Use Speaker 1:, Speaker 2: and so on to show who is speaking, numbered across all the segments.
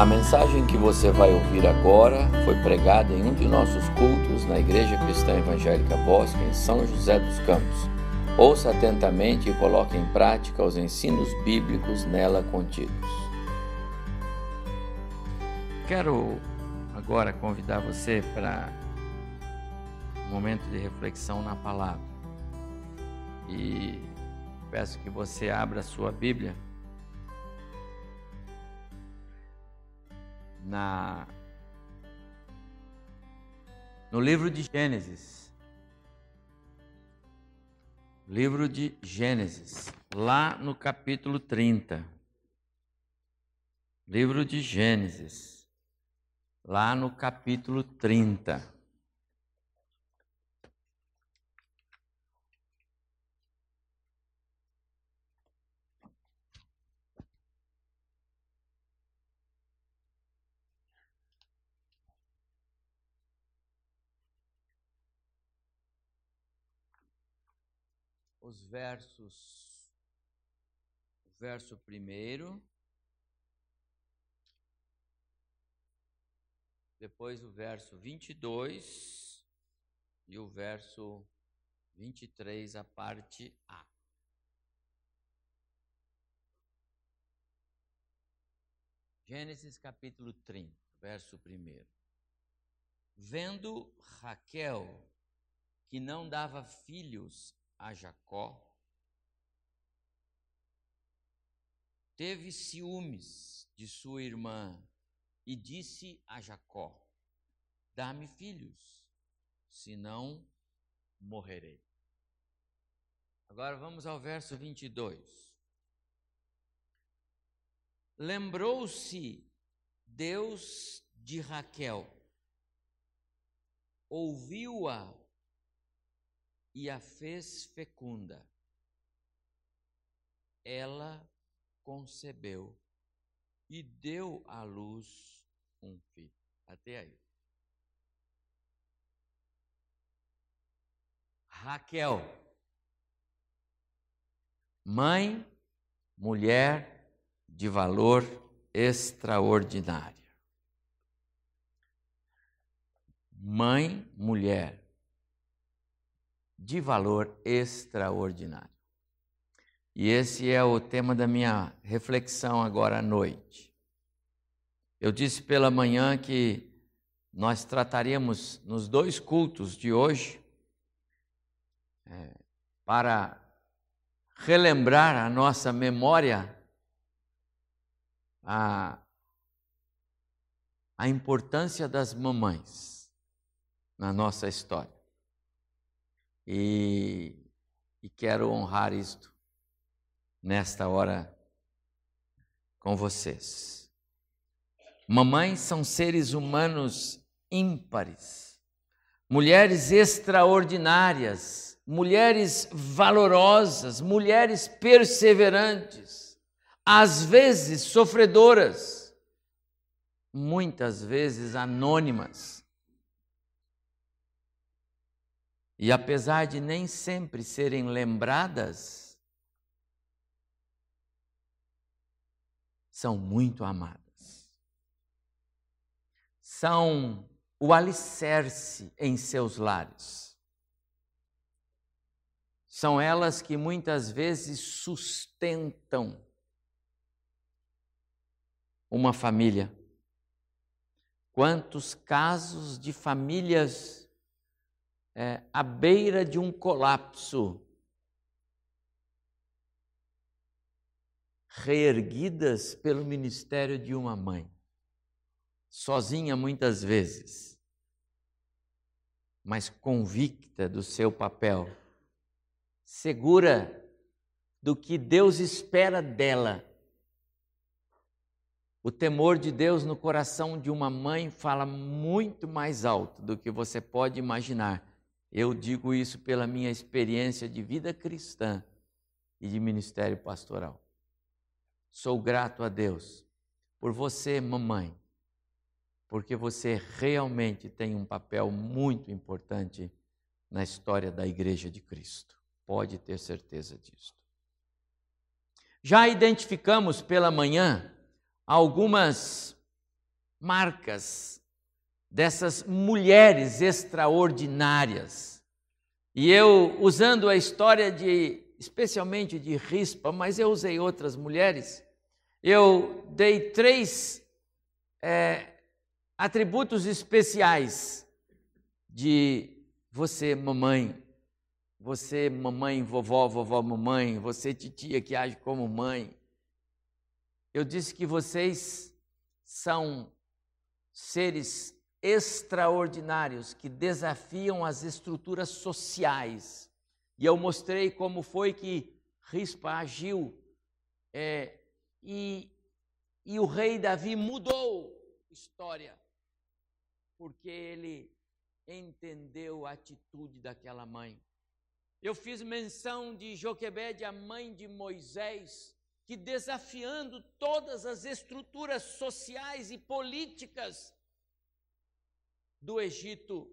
Speaker 1: A mensagem que você vai ouvir agora foi pregada em um de nossos cultos na Igreja Cristã Evangélica Bosque, em São José dos Campos. Ouça atentamente e coloque em prática os ensinos bíblicos nela contidos.
Speaker 2: Quero agora convidar você para um momento de reflexão na palavra. E peço que você abra a sua Bíblia na no livro de Gênesis. Livro de Gênesis, lá no capítulo 30. Livro de Gênesis, lá no capítulo 30. Versos, o verso primeiro, depois o verso 22 e o verso 23, a parte A. Gênesis capítulo 30, verso 1. Vendo Raquel que não dava filhos a Jacó, teve ciúmes de sua irmã e disse a Jacó: Dá-me filhos, senão morrerei. Agora vamos ao verso 22. Lembrou-se Deus de Raquel, ouviu-a e a fez fecunda. Ela concebeu e deu à luz um filho. Até aí. Raquel, mãe, mulher de valor extraordinário. Mãe, mulher de valor extraordinário. E esse é o tema da minha reflexão agora à noite. Eu disse pela manhã que nós trataríamos nos dois cultos de hoje é, para relembrar a nossa memória a, a importância das mamães na nossa história. E, e quero honrar isto nesta hora com vocês. Mamães são seres humanos ímpares, mulheres extraordinárias, mulheres valorosas, mulheres perseverantes, às vezes sofredoras, muitas vezes anônimas E apesar de nem sempre serem lembradas, são muito amadas. São o alicerce em seus lares. São elas que muitas vezes sustentam uma família. Quantos casos de famílias é, à beira de um colapso, reerguidas pelo ministério de uma mãe, sozinha muitas vezes, mas convicta do seu papel, segura do que Deus espera dela. O temor de Deus no coração de uma mãe fala muito mais alto do que você pode imaginar eu digo isso pela minha experiência de vida cristã e de ministério pastoral. Sou grato a Deus por você, mamãe, porque você realmente tem um papel muito importante na história da Igreja de Cristo. Pode ter certeza disso. Já identificamos pela manhã algumas marcas dessas mulheres extraordinárias. E eu, usando a história de, especialmente de Rispa, mas eu usei outras mulheres, eu dei três é, atributos especiais de você, mamãe, você, mamãe, vovó, vovó, mamãe, você, titia que age como mãe. Eu disse que vocês são seres extraordinários que desafiam as estruturas sociais. E eu mostrei como foi que Rispa agiu. É, e, e o rei Davi mudou história, porque ele entendeu a atitude daquela mãe. Eu fiz menção de Joquebede, a mãe de Moisés, que desafiando todas as estruturas sociais e políticas do Egito,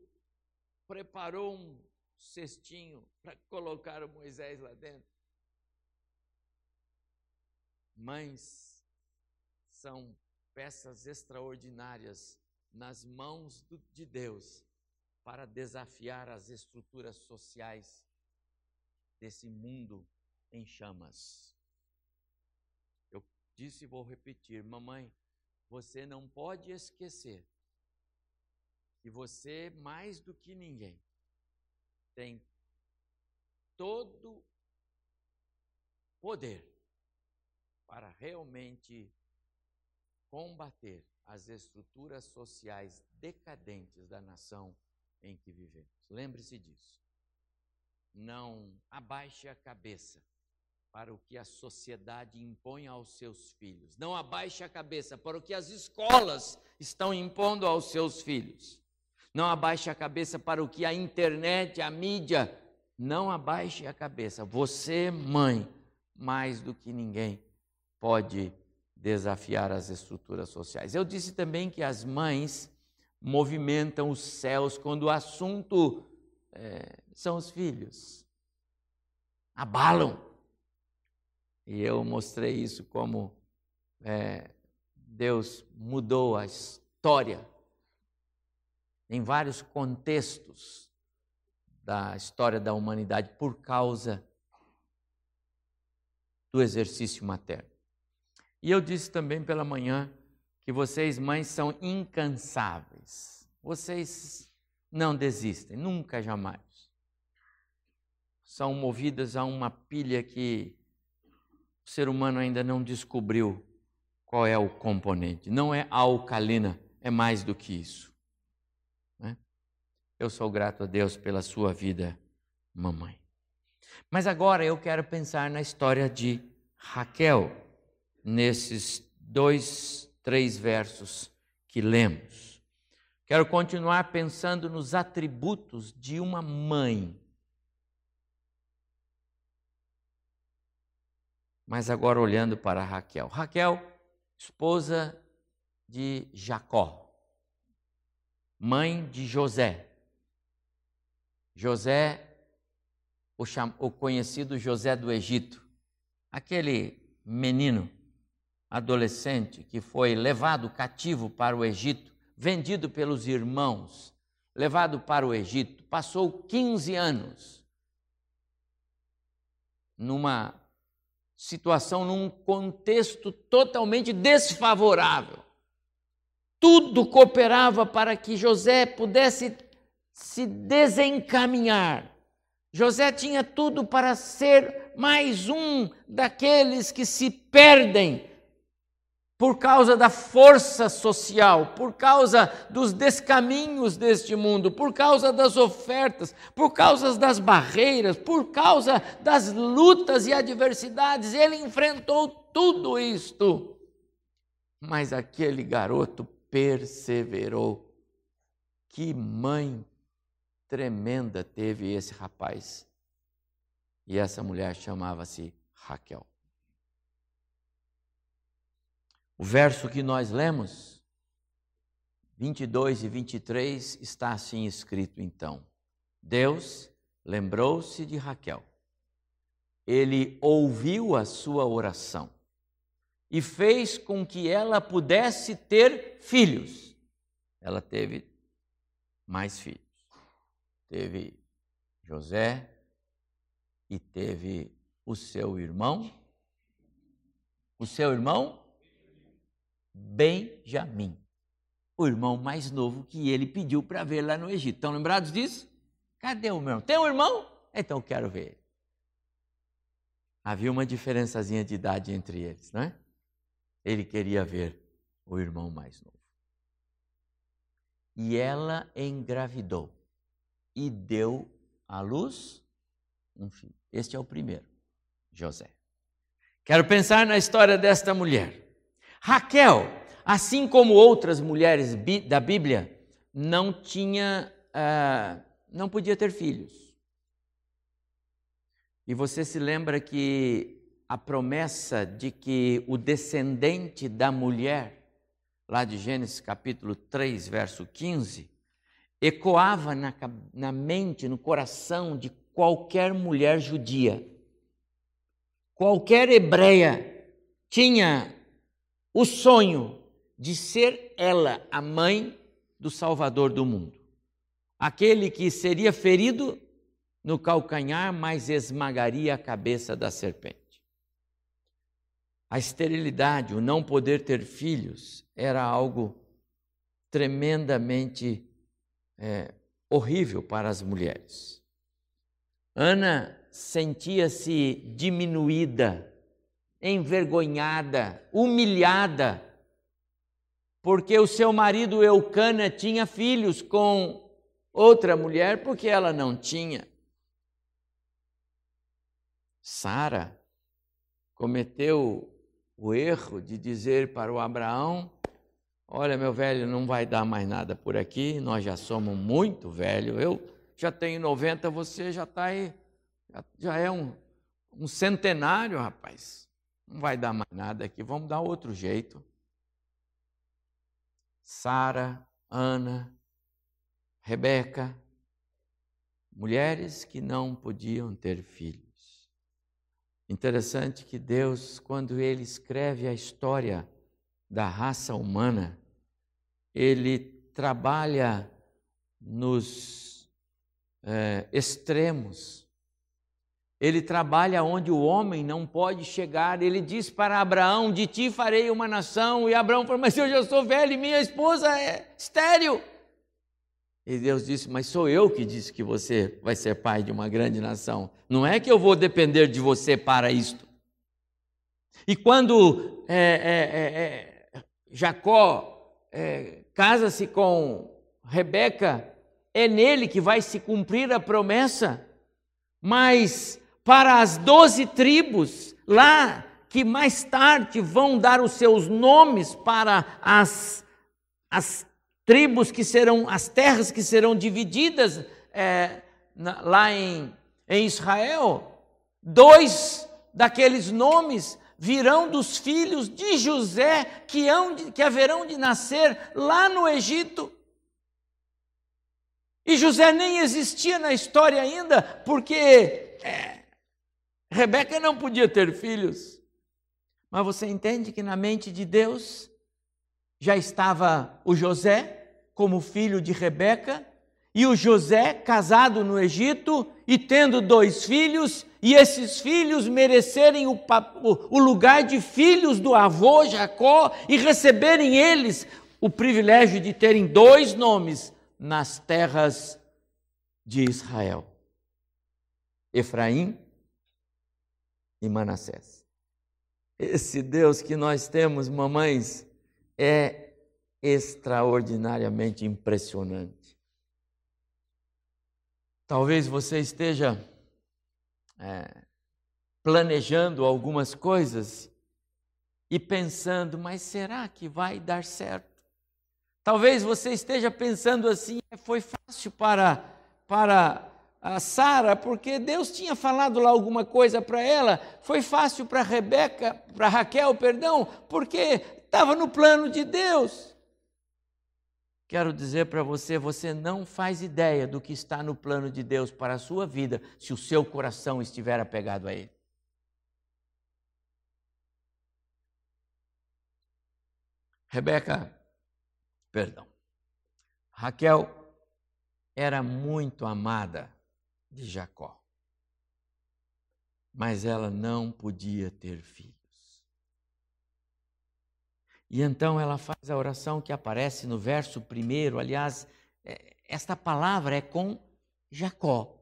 Speaker 2: preparou um cestinho para colocar o Moisés lá dentro. Mães são peças extraordinárias nas mãos de Deus para desafiar as estruturas sociais desse mundo em chamas. Eu disse e vou repetir, mamãe, você não pode esquecer que você, mais do que ninguém, tem todo poder para realmente combater as estruturas sociais decadentes da nação em que vivemos. Lembre-se disso não abaixe a cabeça para o que a sociedade impõe aos seus filhos. Não abaixe a cabeça para o que as escolas estão impondo aos seus filhos. Não abaixe a cabeça para o que a internet, a mídia. Não abaixe a cabeça. Você, mãe, mais do que ninguém, pode desafiar as estruturas sociais. Eu disse também que as mães movimentam os céus quando o assunto é, são os filhos. Abalam. E eu mostrei isso como é, Deus mudou a história em vários contextos da história da humanidade por causa do exercício materno. E eu disse também pela manhã que vocês, mães, são incansáveis. Vocês não desistem, nunca, jamais são movidas a uma pilha que o ser humano ainda não descobriu qual é o componente. Não é alcalina, é mais do que isso. Eu sou grato a Deus pela sua vida, mamãe. Mas agora eu quero pensar na história de Raquel, nesses dois, três versos que lemos. Quero continuar pensando nos atributos de uma mãe Mas agora olhando para Raquel. Raquel, esposa de Jacó, mãe de José. José, o, cham... o conhecido José do Egito, aquele menino, adolescente que foi levado cativo para o Egito, vendido pelos irmãos, levado para o Egito, passou 15 anos numa situação num contexto totalmente desfavorável. Tudo cooperava para que José pudesse se desencaminhar. José tinha tudo para ser mais um daqueles que se perdem por causa da força social, por causa dos descaminhos deste mundo, por causa das ofertas, por causa das barreiras, por causa das lutas e adversidades. Ele enfrentou tudo isto. Mas aquele garoto perseverou. Que mãe tremenda teve esse rapaz. E essa mulher chamava-se Raquel. O verso que nós lemos, 22 e 23, está assim escrito então: Deus lembrou-se de Raquel. Ele ouviu a sua oração e fez com que ela pudesse ter filhos. Ela teve mais filhos. Teve José e teve o seu irmão. O seu irmão Benjamim, o irmão mais novo que ele pediu para ver lá no Egito. Estão lembrados disso? Cadê o meu irmão? Tem um irmão? Então quero ver. Havia uma diferençazinha de idade entre eles, não é? Ele queria ver o irmão mais novo. E ela engravidou e deu à luz um filho. Este é o primeiro, José. Quero pensar na história desta mulher. Raquel, assim como outras mulheres da Bíblia, não tinha, uh, não podia ter filhos. E você se lembra que a promessa de que o descendente da mulher, lá de Gênesis capítulo 3, verso 15, ecoava na, na mente, no coração de qualquer mulher judia. Qualquer hebreia tinha o sonho de ser ela a mãe do Salvador do mundo. Aquele que seria ferido no calcanhar, mas esmagaria a cabeça da serpente. A esterilidade, o não poder ter filhos, era algo tremendamente é, horrível para as mulheres. Ana sentia-se diminuída, envergonhada, humilhada, porque o seu marido Eucana tinha filhos com outra mulher, porque ela não tinha. Sara cometeu o erro de dizer para o Abraão: Olha, meu velho, não vai dar mais nada por aqui, nós já somos muito velhos. Eu já tenho 90, você já está aí, já, já é um, um centenário, rapaz. Não vai dar mais nada aqui, vamos dar outro jeito. Sara, Ana, Rebeca, mulheres que não podiam ter filhos. Interessante que Deus, quando ele escreve a história da raça humana, ele trabalha nos é, extremos. Ele trabalha onde o homem não pode chegar. Ele diz para Abraão: De ti farei uma nação. E Abraão falou: Mas eu já sou velho e minha esposa é estéril. E Deus disse: Mas sou eu que disse que você vai ser pai de uma grande nação. Não é que eu vou depender de você para isto. E quando é, é, é, é Jacó é, casa-se com Rebeca, é nele que vai se cumprir a promessa. Mas para as doze tribos, lá que mais tarde vão dar os seus nomes para as, as tribos que serão, as terras que serão divididas é, na, lá em, em Israel, dois daqueles nomes virão dos filhos de José que, hão de, que haverão de nascer lá no Egito. E José nem existia na história ainda, porque é, Rebeca não podia ter filhos. Mas você entende que na mente de Deus já estava o José, como filho de Rebeca, e o José casado no Egito e tendo dois filhos, e esses filhos merecerem o, o lugar de filhos do avô Jacó e receberem eles o privilégio de terem dois nomes nas terras de Israel: Efraim e Manassés. Esse Deus que nós temos, mamães, é extraordinariamente impressionante. Talvez você esteja é, planejando algumas coisas e pensando, mas será que vai dar certo? Talvez você esteja pensando assim, é, foi fácil para, para a Sara, porque Deus tinha falado lá alguma coisa para ela, foi fácil para Rebeca, para Raquel, perdão, porque estava no plano de Deus. Quero dizer para você, você não faz ideia do que está no plano de Deus para a sua vida se o seu coração estiver apegado a Ele. Rebeca, perdão, Raquel era muito amada de Jacó, mas ela não podia ter filhos. E então ela faz a oração que aparece no verso primeiro, aliás, é, esta palavra é com Jacó.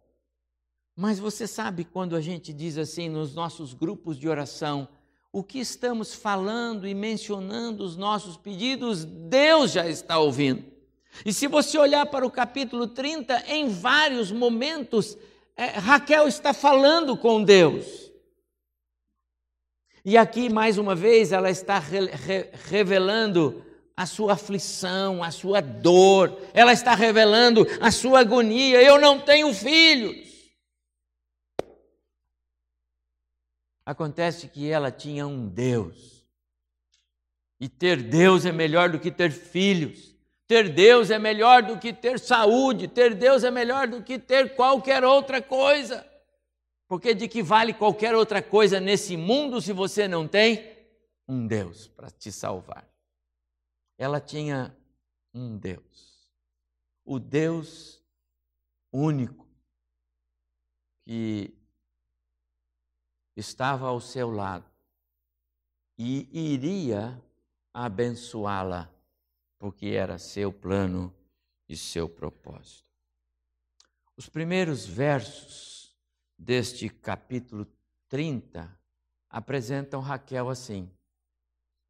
Speaker 2: Mas você sabe quando a gente diz assim nos nossos grupos de oração, o que estamos falando e mencionando os nossos pedidos, Deus já está ouvindo. E se você olhar para o capítulo 30, em vários momentos, é, Raquel está falando com Deus. E aqui, mais uma vez, ela está re re revelando a sua aflição, a sua dor, ela está revelando a sua agonia. Eu não tenho filhos. Acontece que ela tinha um Deus. E ter Deus é melhor do que ter filhos. Ter Deus é melhor do que ter saúde. Ter Deus é melhor do que ter qualquer outra coisa. Porque de que vale qualquer outra coisa nesse mundo se você não tem um Deus para te salvar? Ela tinha um Deus. O Deus único que estava ao seu lado e iria abençoá-la, porque era seu plano e seu propósito. Os primeiros versos deste capítulo 30 apresentam Raquel assim: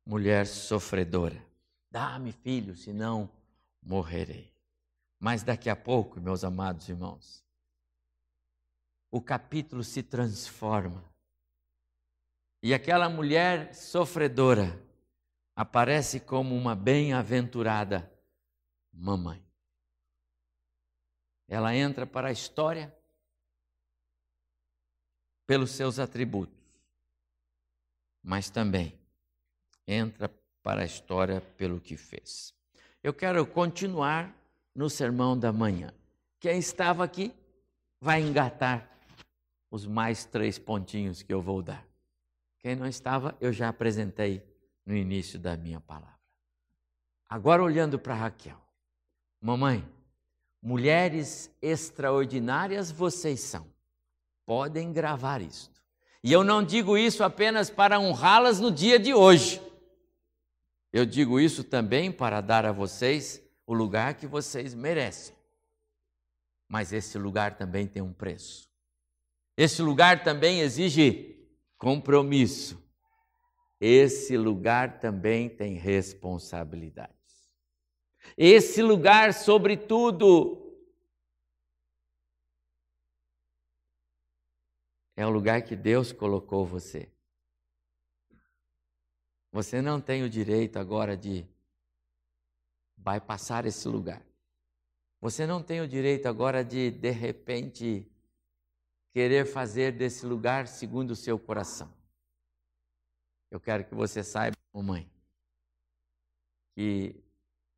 Speaker 2: mulher sofredora, dá-me filho, senão morrerei. Mas daqui a pouco, meus amados irmãos, o capítulo se transforma e aquela mulher sofredora aparece como uma bem-aventurada mamãe. Ela entra para a história pelos seus atributos, mas também entra para a história pelo que fez. Eu quero continuar no sermão da manhã. Quem estava aqui vai engatar os mais três pontinhos que eu vou dar. Quem não estava, eu já apresentei no início da minha palavra. Agora, olhando para Raquel, mamãe, mulheres extraordinárias vocês são. Podem gravar isto. E eu não digo isso apenas para honrá-las no dia de hoje. Eu digo isso também para dar a vocês o lugar que vocês merecem. Mas esse lugar também tem um preço. Esse lugar também exige compromisso. Esse lugar também tem responsabilidades. Esse lugar, sobretudo, é o lugar que Deus colocou você. Você não tem o direito agora de bypassar esse lugar. Você não tem o direito agora de, de repente, querer fazer desse lugar segundo o seu coração. Eu quero que você saiba, mamãe, que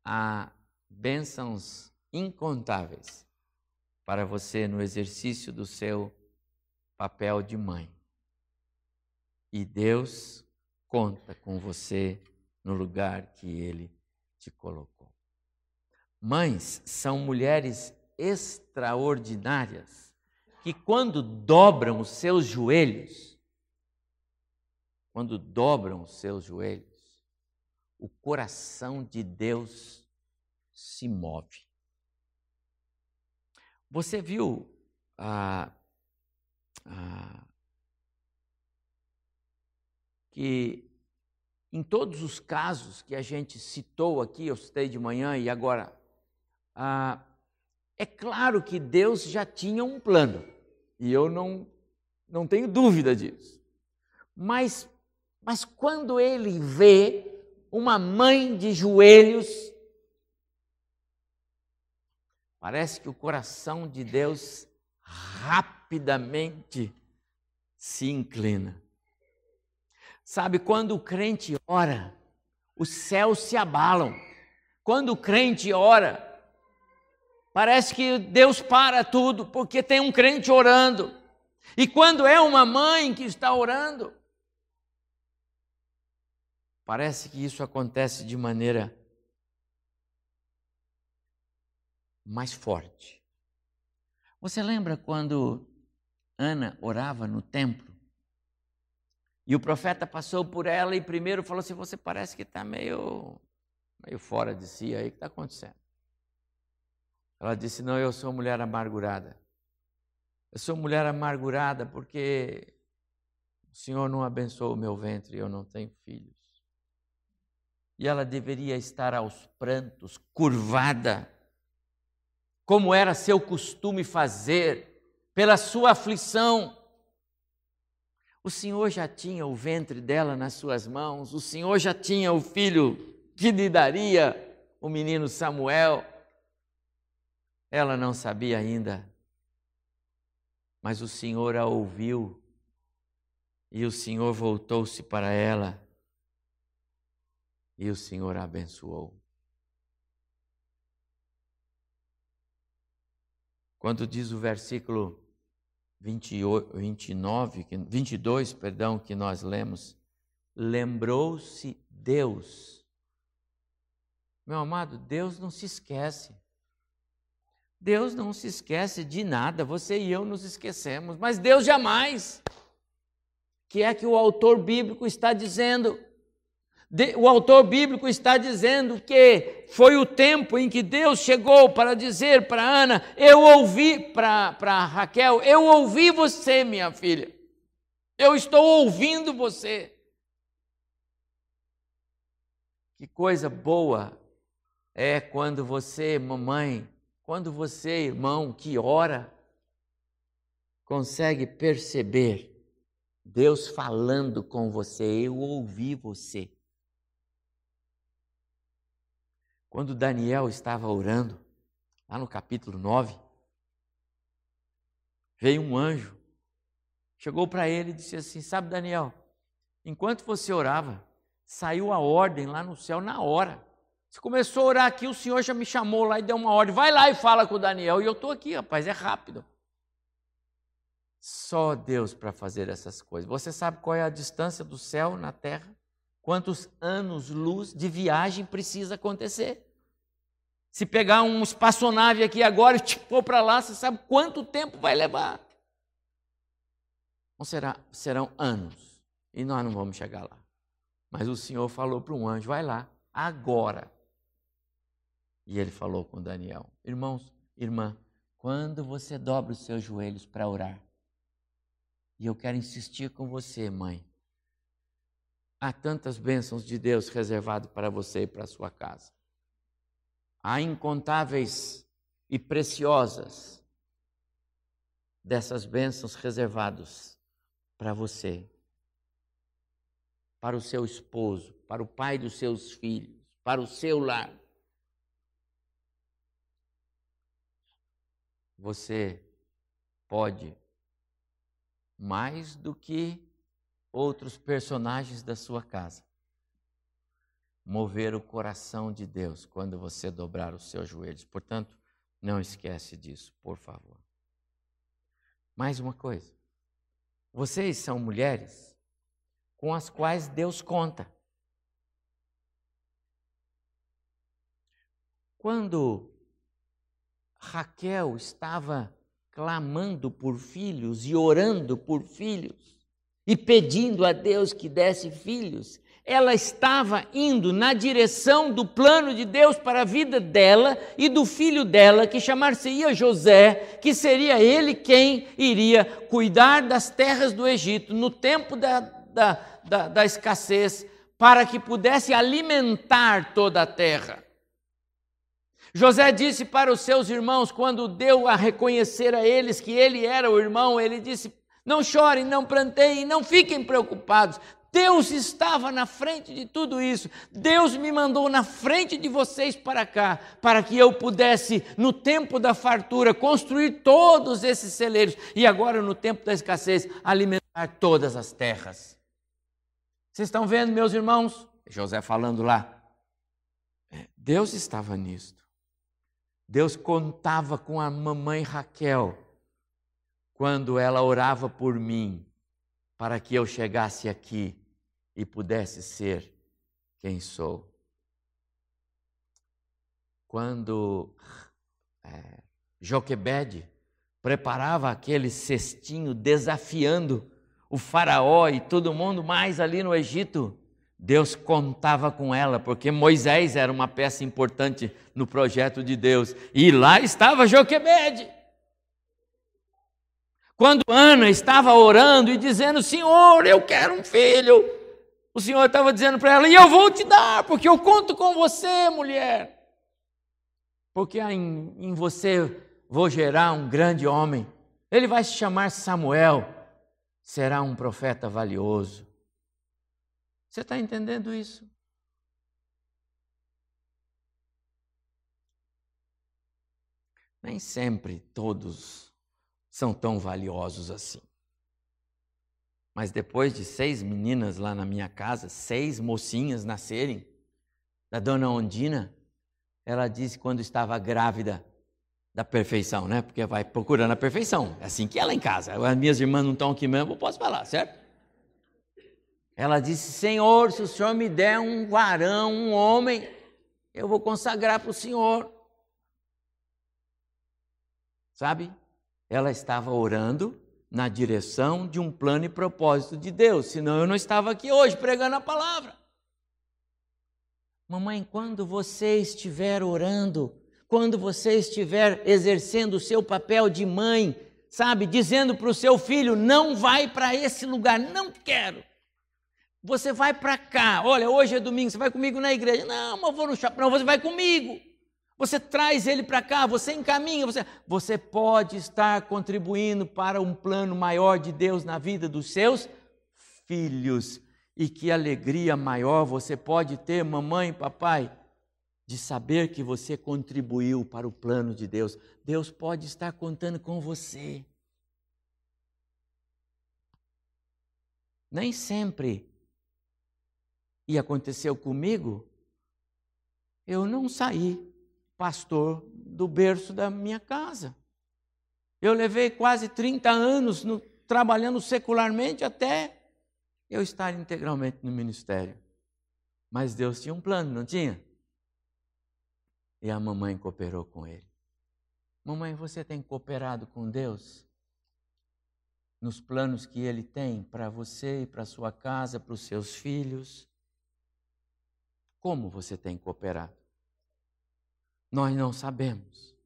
Speaker 2: há bênçãos incontáveis para você no exercício do seu papel de mãe. E Deus conta com você no lugar que Ele te colocou. Mães são mulheres extraordinárias que quando dobram os seus joelhos, quando dobram os seus joelhos, o coração de Deus se move. Você viu ah, ah, que em todos os casos que a gente citou aqui, eu citei de manhã e agora ah, é claro que Deus já tinha um plano, e eu não, não tenho dúvida disso. Mas, mas quando ele vê uma mãe de joelhos, parece que o coração de Deus rapidamente se inclina. Sabe, quando o crente ora, os céus se abalam. Quando o crente ora, Parece que Deus para tudo porque tem um crente orando. E quando é uma mãe que está orando, parece que isso acontece de maneira mais forte. Você lembra quando Ana orava no templo? E o profeta passou por ela e primeiro falou assim: Você parece que está meio, meio fora de si aí, o que está acontecendo? Ela disse: Não, eu sou mulher amargurada. Eu sou mulher amargurada porque o Senhor não abençoou o meu ventre e eu não tenho filhos. E ela deveria estar aos prantos, curvada, como era seu costume fazer, pela sua aflição. O Senhor já tinha o ventre dela nas suas mãos, o Senhor já tinha o filho que lhe daria o menino Samuel. Ela não sabia ainda, mas o Senhor a ouviu e o Senhor voltou-se para ela e o Senhor a abençoou. Quando diz o versículo 28, 29, 22, perdão, que nós lemos, lembrou-se Deus. Meu amado, Deus não se esquece. Deus não se esquece de nada, você e eu nos esquecemos, mas Deus jamais. Que é que o autor bíblico está dizendo? O autor bíblico está dizendo que foi o tempo em que Deus chegou para dizer para Ana: Eu ouvi, para Raquel, eu ouvi você, minha filha. Eu estou ouvindo você. Que coisa boa é quando você, mamãe, quando você, irmão, que ora, consegue perceber Deus falando com você, eu ouvi você. Quando Daniel estava orando, lá no capítulo 9, veio um anjo, chegou para ele e disse assim: Sabe, Daniel, enquanto você orava, saiu a ordem lá no céu na hora. Você começou a orar aqui, o Senhor já me chamou lá e deu uma ordem. Vai lá e fala com o Daniel. E eu estou aqui, rapaz, é rápido. Só Deus para fazer essas coisas. Você sabe qual é a distância do céu na terra? Quantos anos-luz de viagem precisa acontecer? Se pegar um espaçonave aqui agora e te pôr para lá, você sabe quanto tempo vai levar? Não será, serão anos e nós não vamos chegar lá. Mas o Senhor falou para um anjo: vai lá, agora. E ele falou com Daniel: Irmãos, irmã, quando você dobra os seus joelhos para orar, e eu quero insistir com você, mãe, há tantas bênçãos de Deus reservado para você e para a sua casa. Há incontáveis e preciosas dessas bênçãos reservados para você, para o seu esposo, para o pai dos seus filhos, para o seu lar. Você pode, mais do que outros personagens da sua casa, mover o coração de Deus quando você dobrar os seus joelhos. Portanto, não esquece disso, por favor. Mais uma coisa. Vocês são mulheres com as quais Deus conta. Quando Raquel estava clamando por filhos e orando por filhos e pedindo a Deus que desse filhos, ela estava indo na direção do plano de Deus para a vida dela e do filho dela, que chamar-se-ia José, que seria ele quem iria cuidar das terras do Egito no tempo da, da, da, da escassez, para que pudesse alimentar toda a terra. José disse para os seus irmãos, quando deu a reconhecer a eles que ele era o irmão, ele disse: Não chorem, não planteiem, não fiquem preocupados. Deus estava na frente de tudo isso. Deus me mandou na frente de vocês para cá, para que eu pudesse, no tempo da fartura, construir todos esses celeiros e agora, no tempo da escassez, alimentar todas as terras. Vocês estão vendo, meus irmãos? José falando lá. É, Deus estava nisto. Deus contava com a mamãe Raquel quando ela orava por mim, para que eu chegasse aqui e pudesse ser quem sou. Quando é, preparava aquele cestinho desafiando o faraó e todo mundo mais ali no Egito, Deus contava com ela, porque Moisés era uma peça importante no projeto de Deus. E lá estava Joquebede. Quando Ana estava orando e dizendo: Senhor, eu quero um filho, o Senhor estava dizendo para ela: E eu vou te dar, porque eu conto com você, mulher. Porque em, em você vou gerar um grande homem. Ele vai se chamar Samuel, será um profeta valioso. Você está entendendo isso? Nem sempre todos são tão valiosos assim. Mas depois de seis meninas lá na minha casa, seis mocinhas nascerem, da dona Ondina, ela disse quando estava grávida da perfeição, né? Porque vai procurando a perfeição. É assim que ela em casa. As minhas irmãs não estão aqui mesmo, eu posso falar, certo? Ela disse: Senhor, se o Senhor me der um varão, um homem, eu vou consagrar para o Senhor. Sabe? Ela estava orando na direção de um plano e propósito de Deus, senão eu não estava aqui hoje pregando a palavra. Mamãe, quando você estiver orando, quando você estiver exercendo o seu papel de mãe, sabe, dizendo para o seu filho: não vai para esse lugar, não quero. Você vai para cá, olha, hoje é domingo, você vai comigo na igreja. Não, mas eu vou no shopping. Não, você vai comigo. Você traz ele para cá, você encaminha, você, você pode estar contribuindo para um plano maior de Deus na vida dos seus filhos. E que alegria maior você pode ter, mamãe, papai, de saber que você contribuiu para o plano de Deus. Deus pode estar contando com você. Nem sempre e aconteceu comigo, eu não saí pastor do berço da minha casa. Eu levei quase 30 anos no, trabalhando secularmente até eu estar integralmente no ministério. Mas Deus tinha um plano, não tinha? E a mamãe cooperou com ele. Mamãe, você tem cooperado com Deus? Nos planos que Ele tem para você e para sua casa, para os seus filhos? Como você tem cooperado? Nós não sabemos.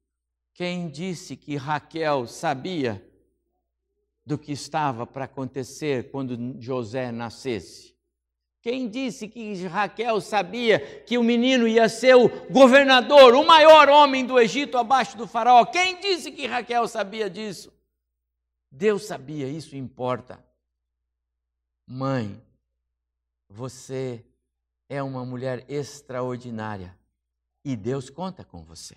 Speaker 2: Quem disse que Raquel sabia do que estava para acontecer quando José nascesse? Quem disse que Raquel sabia que o menino ia ser o governador, o maior homem do Egito abaixo do faraó? Quem disse que Raquel sabia disso? Deus sabia, isso importa. Mãe, você é uma mulher extraordinária e Deus conta com você.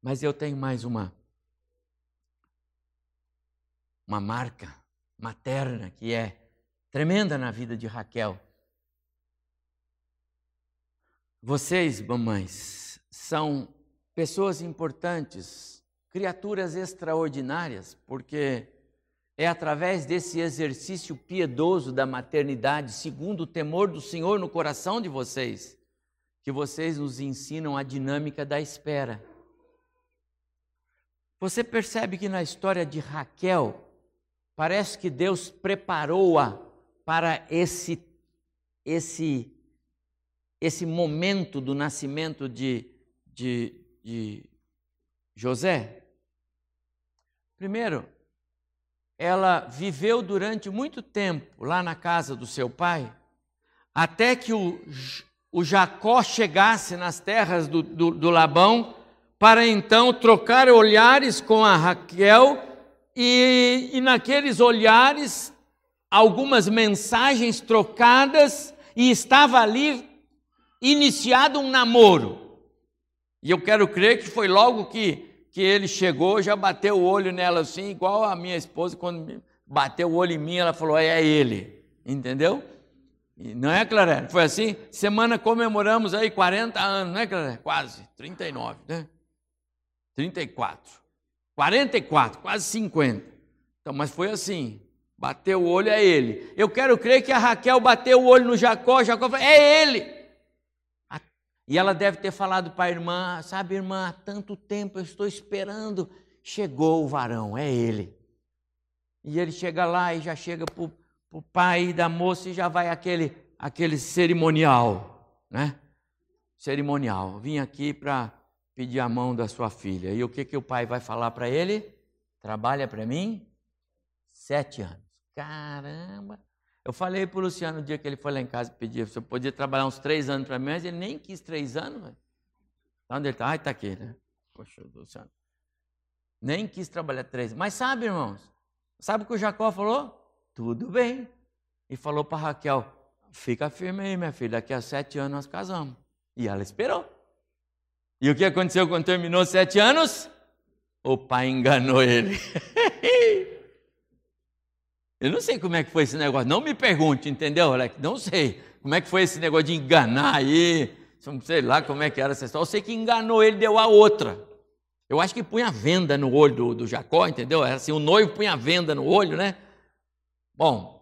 Speaker 2: Mas eu tenho mais uma uma marca materna que é tremenda na vida de Raquel. Vocês, mamães, são pessoas importantes, criaturas extraordinárias, porque é através desse exercício piedoso da maternidade, segundo o temor do Senhor no coração de vocês, que vocês nos ensinam a dinâmica da espera. Você percebe que na história de Raquel, parece que Deus preparou-a para esse esse esse momento do nascimento de, de, de José? Primeiro, ela viveu durante muito tempo lá na casa do seu pai, até que o, o Jacó chegasse nas terras do, do, do Labão, para então trocar olhares com a Raquel, e, e naqueles olhares, algumas mensagens trocadas, e estava ali iniciado um namoro. E eu quero crer que foi logo que que ele chegou, já bateu o olho nela assim, igual a minha esposa, quando bateu o olho em mim, ela falou: é ele, entendeu? Não é, Claré? Foi assim? Semana comemoramos aí 40 anos, não é, Claré? Quase, 39, né? 34, 44, quase 50. Então, mas foi assim, bateu o olho, é ele. Eu quero crer que a Raquel bateu o olho no Jacó, Jacó falou: é ele. E ela deve ter falado para a irmã: Sabe, irmã, há tanto tempo eu estou esperando. Chegou o varão, é ele. E ele chega lá e já chega para o pai da moça e já vai aquele, aquele cerimonial, né? Cerimonial. Vim aqui para pedir a mão da sua filha. E o que, que o pai vai falar para ele? Trabalha para mim sete anos. Caramba! Eu falei para o Luciano no dia que ele foi lá em casa pedir, se eu podia trabalhar uns três anos para mim, mas ele nem quis três anos. Véio. Onde ele está? Ah, está aqui, né? Poxa, Luciano. Nem quis trabalhar três. Mas sabe, irmãos, sabe o que o Jacó falou? Tudo bem. E falou para Raquel: fica firme aí, minha filha, daqui a sete anos nós casamos. E ela esperou. E o que aconteceu quando terminou sete anos? O pai enganou ele. Eu não sei como é que foi esse negócio. Não me pergunte, entendeu, Alex? Não sei como é que foi esse negócio de enganar aí. Sei lá como é que era essa história. Eu sei que enganou ele, deu a outra. Eu acho que punha venda no olho do, do Jacó, entendeu? Era assim, o noivo punha venda no olho, né? Bom,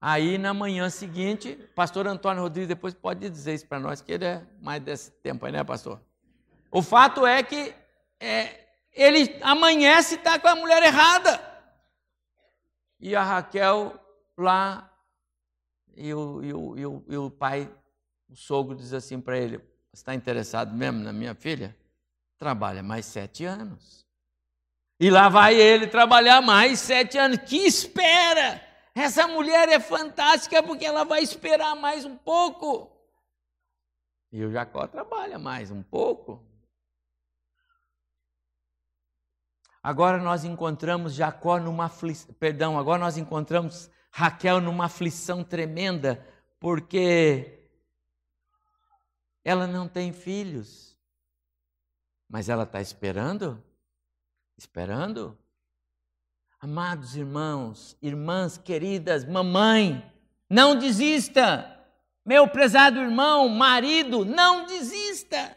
Speaker 2: aí na manhã seguinte, pastor Antônio Rodrigues depois pode dizer isso para nós, que ele é mais desse tempo aí, né, pastor? O fato é que é, ele amanhece e está com a mulher errada. E a Raquel lá, e o, e o, e o, e o pai, o sogro, diz assim para ele: Está interessado mesmo na minha filha? Trabalha mais sete anos. E lá vai ele trabalhar mais sete anos. Que espera! Essa mulher é fantástica porque ela vai esperar mais um pouco. E o Jacó trabalha mais um pouco. Agora nós encontramos Jacó numa aflição, perdão, agora nós encontramos Raquel numa aflição tremenda, porque ela não tem filhos. Mas ela está esperando? Esperando? Amados irmãos, irmãs queridas, mamãe, não desista. Meu prezado irmão, marido, não desista.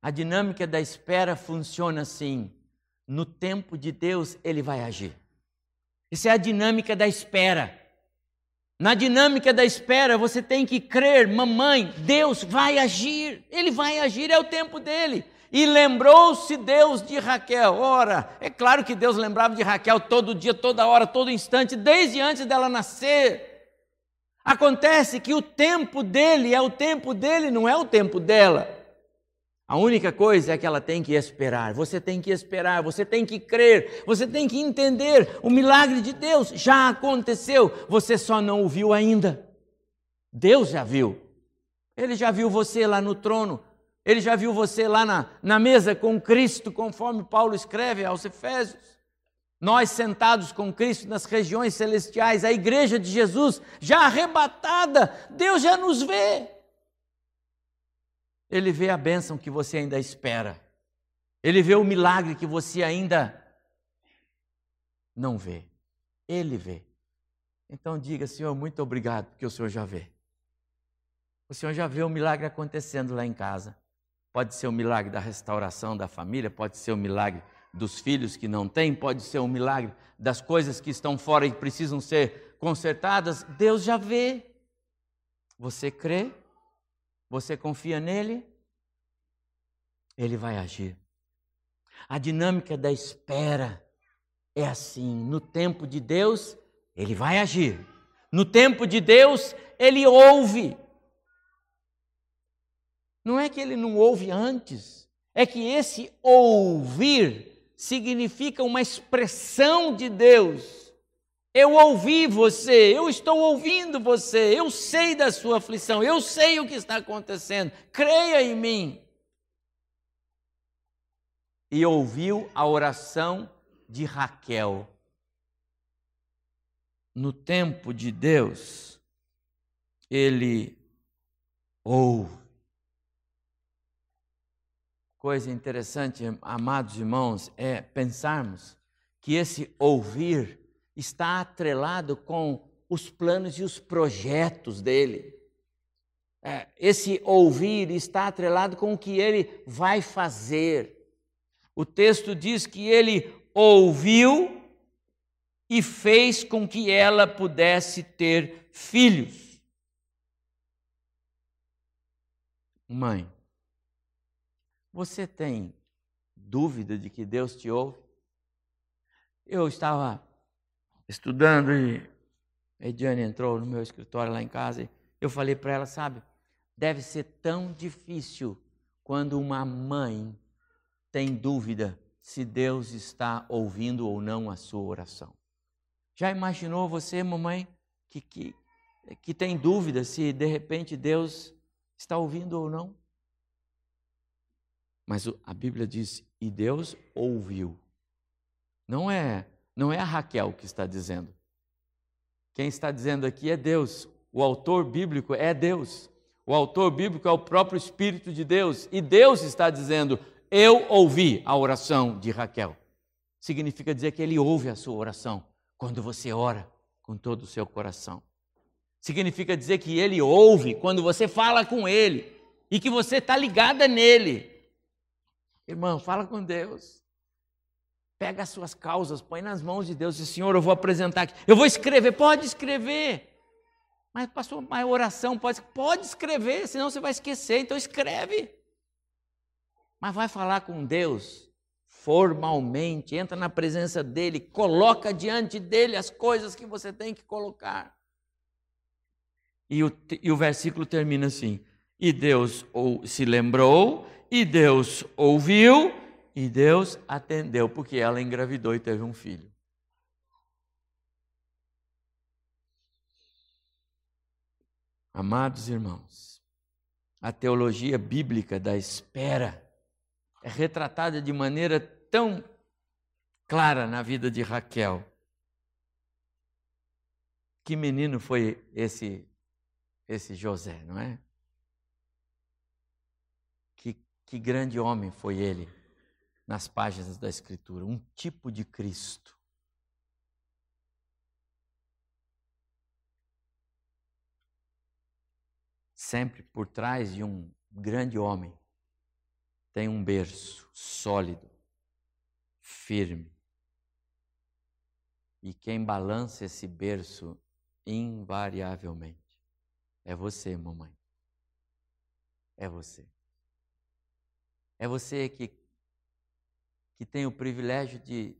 Speaker 2: A dinâmica da espera funciona assim: no tempo de Deus, ele vai agir. Isso é a dinâmica da espera. Na dinâmica da espera, você tem que crer, mamãe, Deus vai agir, ele vai agir, é o tempo dele. E lembrou-se Deus de Raquel. Ora, é claro que Deus lembrava de Raquel todo dia, toda hora, todo instante, desde antes dela nascer. Acontece que o tempo dele é o tempo dele, não é o tempo dela. A única coisa é que ela tem que esperar. Você tem que esperar, você tem que crer, você tem que entender. O milagre de Deus já aconteceu, você só não o viu ainda. Deus já viu. Ele já viu você lá no trono, ele já viu você lá na, na mesa com Cristo, conforme Paulo escreve aos Efésios. Nós sentados com Cristo nas regiões celestiais, a igreja de Jesus já arrebatada, Deus já nos vê. Ele vê a bênção que você ainda espera. Ele vê o milagre que você ainda não vê. Ele vê. Então diga, Senhor, muito obrigado, porque o Senhor já vê. O Senhor já vê o milagre acontecendo lá em casa. Pode ser o milagre da restauração da família, pode ser o milagre dos filhos que não têm, pode ser o milagre das coisas que estão fora e precisam ser consertadas. Deus já vê. Você crê? Você confia nele? Ele vai agir. A dinâmica da espera é assim: no tempo de Deus, ele vai agir. No tempo de Deus, ele ouve. Não é que ele não ouve antes, é que esse ouvir significa uma expressão de Deus eu ouvi você, eu estou ouvindo você, eu sei da sua aflição, eu sei o que está acontecendo, creia em mim. E ouviu a oração de Raquel. No tempo de Deus, ele ouve. Coisa interessante, amados irmãos, é pensarmos que esse ouvir está atrelado com os planos e os projetos dele. É, esse ouvir está atrelado com o que ele vai fazer. O texto diz que ele ouviu e fez com que ela pudesse ter filhos. Mãe, você tem dúvida de que Deus te ouve? Eu estava estudando e a Ediane entrou no meu escritório lá em casa e eu falei para ela, sabe, deve ser tão difícil quando uma mãe tem dúvida se Deus está ouvindo ou não a sua oração. Já imaginou você, mamãe, que, que, que tem dúvida se de repente Deus está ouvindo ou não? Mas a Bíblia diz: e Deus ouviu. Não é, não é a Raquel que está dizendo. Quem está dizendo aqui é Deus. O autor bíblico é Deus. O autor bíblico é o próprio Espírito de Deus. E Deus está dizendo: Eu ouvi a oração de Raquel. Significa dizer que ele ouve a sua oração quando você ora com todo o seu coração. Significa dizer que ele ouve quando você fala com ele e que você está ligada nele. Irmão, fala com Deus. Pega as suas causas, põe nas mãos de Deus e Senhor, eu vou apresentar aqui. Eu vou escrever, pode escrever. Mas passou uma oração, pode, pode escrever, senão você vai esquecer, então escreve. Mas vai falar com Deus formalmente, entra na presença dele, coloca diante dele as coisas que você tem que colocar. E o, e o versículo termina assim: E Deus ou, se lembrou, e Deus ouviu, e Deus atendeu, porque ela engravidou e teve um filho. Amados irmãos, a teologia bíblica da espera é retratada de maneira tão clara na vida de Raquel. Que menino foi esse esse José, não é? Que, grande homem foi ele nas páginas da Escritura, um tipo de Cristo. Sempre por trás de um grande homem tem um berço sólido, firme. E quem balança esse berço invariavelmente é você, mamãe. É você. É você que, que tem o privilégio de,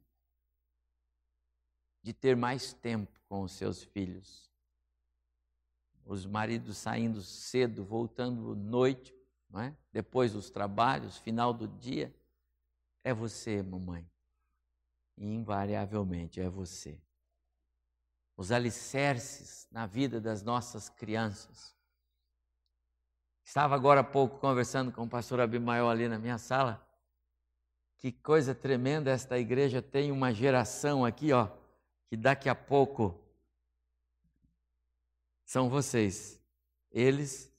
Speaker 2: de ter mais tempo com os seus filhos. Os maridos saindo cedo, voltando noite, não é? depois dos trabalhos, final do dia. É você, mamãe. Invariavelmente é você os alicerces na vida das nossas crianças. Estava agora há pouco conversando com o pastor Abimael ali na minha sala. Que coisa tremenda esta igreja tem uma geração aqui, ó, que daqui a pouco são vocês. Eles,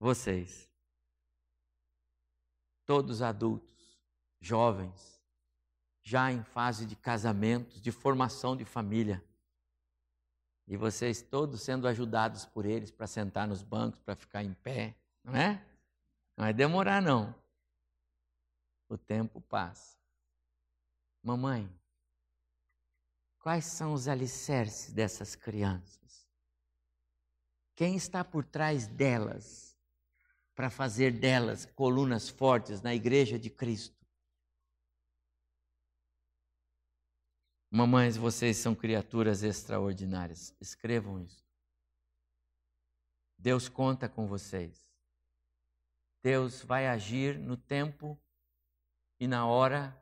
Speaker 2: vocês. Todos adultos, jovens, já em fase de casamento, de formação de família. E vocês todos sendo ajudados por eles para sentar nos bancos, para ficar em pé, não é? Não vai demorar, não. O tempo passa. Mamãe, quais são os alicerces dessas crianças? Quem está por trás delas para fazer delas colunas fortes na igreja de Cristo? Mamães, vocês são criaturas extraordinárias. Escrevam isso. Deus conta com vocês. Deus vai agir no tempo e na hora,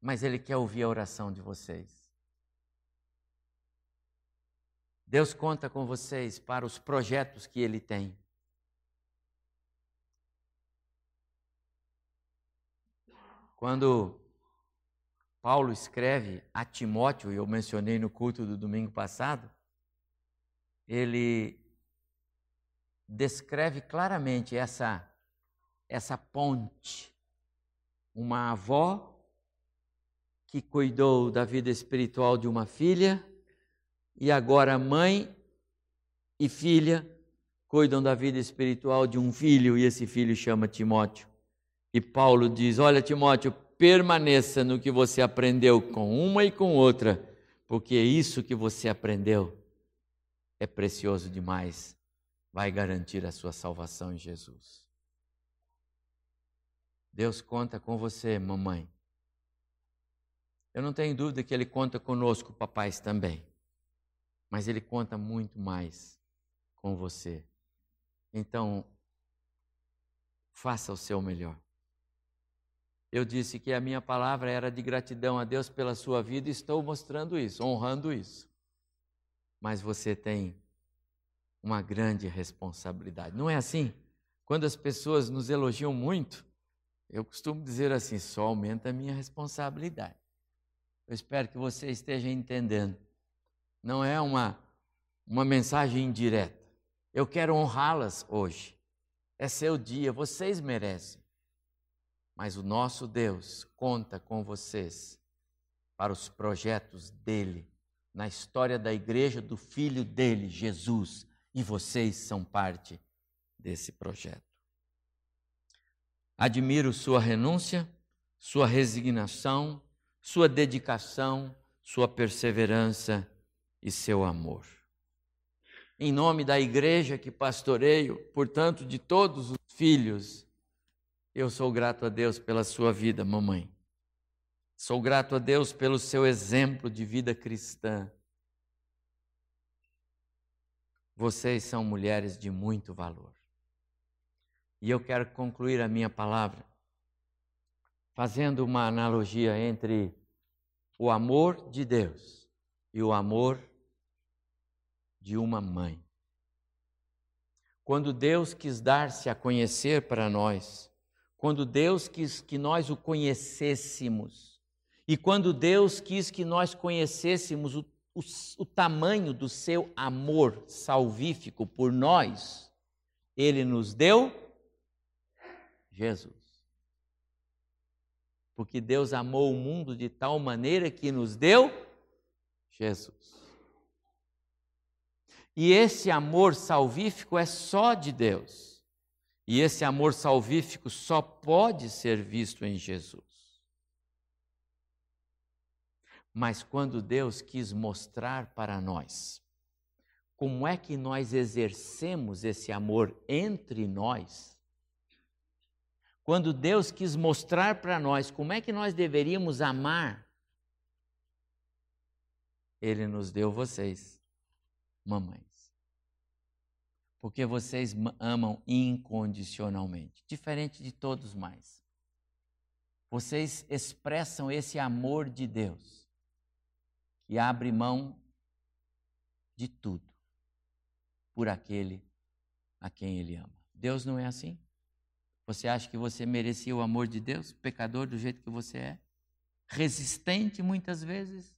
Speaker 2: mas Ele quer ouvir a oração de vocês. Deus conta com vocês para os projetos que Ele tem. Quando Paulo escreve a Timóteo, e eu mencionei no culto do domingo passado, ele descreve claramente essa, essa ponte. Uma avó que cuidou da vida espiritual de uma filha, e agora mãe e filha cuidam da vida espiritual de um filho, e esse filho chama Timóteo. E Paulo diz: Olha, Timóteo, permaneça no que você aprendeu com uma e com outra, porque isso que você aprendeu é precioso demais vai garantir a sua salvação em Jesus. Deus conta com você, mamãe. Eu não tenho dúvida que Ele conta conosco, papais também. Mas Ele conta muito mais com você. Então, faça o seu melhor. Eu disse que a minha palavra era de gratidão a Deus pela sua vida e estou mostrando isso, honrando isso. Mas você tem uma grande responsabilidade. Não é assim? Quando as pessoas nos elogiam muito, eu costumo dizer assim: só aumenta a minha responsabilidade. Eu espero que você esteja entendendo. Não é uma, uma mensagem indireta. Eu quero honrá-las hoje. É seu dia, vocês merecem. Mas o nosso Deus conta com vocês para os projetos dele, na história da igreja do filho dele, Jesus, e vocês são parte desse projeto. Admiro sua renúncia, sua resignação, sua dedicação, sua perseverança e seu amor. Em nome da igreja que pastoreio, portanto, de todos os filhos eu sou grato a Deus pela sua vida, mamãe. Sou grato a Deus pelo seu exemplo de vida cristã. Vocês são mulheres de muito valor. E eu quero concluir a minha palavra fazendo uma analogia entre o amor de Deus e o amor de uma mãe. Quando Deus quis dar-se a conhecer para nós, quando Deus quis que nós o conhecêssemos, e quando Deus quis que nós conhecêssemos o, o, o tamanho do seu amor salvífico por nós, ele nos deu Jesus. Porque Deus amou o mundo de tal maneira que nos deu Jesus. E esse amor salvífico é só de Deus. E esse amor salvífico só pode ser visto em Jesus. Mas quando Deus quis mostrar para nós como é que nós exercemos esse amor entre nós, quando Deus quis mostrar para nós como é que nós deveríamos amar, Ele nos deu vocês, mamãe porque vocês amam incondicionalmente, diferente de todos mais. Vocês expressam esse amor de Deus, que abre mão de tudo por aquele a quem Ele ama. Deus não é assim? Você acha que você merecia o amor de Deus, pecador do jeito que você é? Resistente muitas vezes?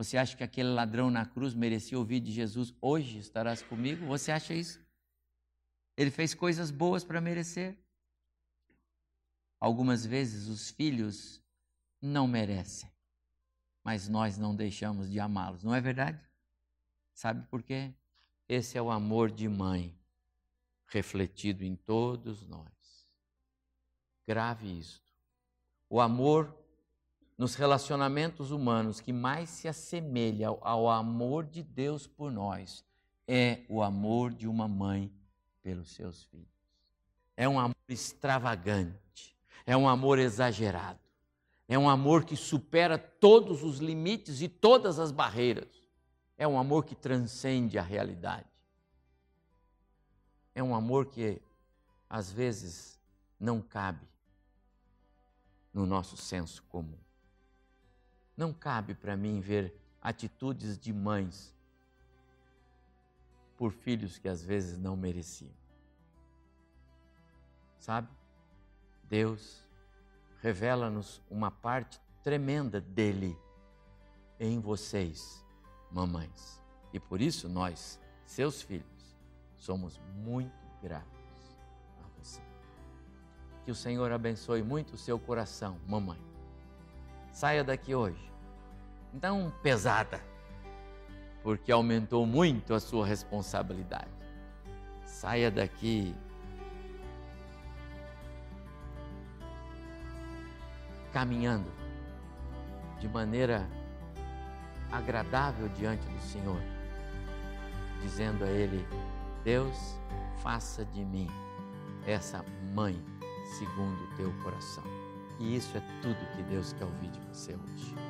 Speaker 2: Você acha que aquele ladrão na cruz merecia ouvir de Jesus: Hoje estarás comigo? Você acha isso? Ele fez coisas boas para merecer. Algumas vezes os filhos não merecem, mas nós não deixamos de amá-los, não é verdade? Sabe por quê? Esse é o amor de mãe refletido em todos nós. Grave isto. O amor nos relacionamentos humanos que mais se assemelha ao amor de Deus por nós é o amor de uma mãe pelos seus filhos. É um amor extravagante, é um amor exagerado, é um amor que supera todos os limites e todas as barreiras. É um amor que transcende a realidade. É um amor que às vezes não cabe no nosso senso comum. Não cabe para mim ver atitudes de mães por filhos que às vezes não mereciam. Sabe? Deus revela-nos uma parte tremenda dele em vocês, mamães. E por isso nós, seus filhos, somos muito gratos a você. Que o Senhor abençoe muito o seu coração, mamãe. Saia daqui hoje então pesada, porque aumentou muito a sua responsabilidade. Saia daqui caminhando de maneira agradável diante do Senhor, dizendo a Ele: Deus, faça de mim essa mãe segundo o teu coração. E isso é tudo que Deus quer ouvir de você hoje.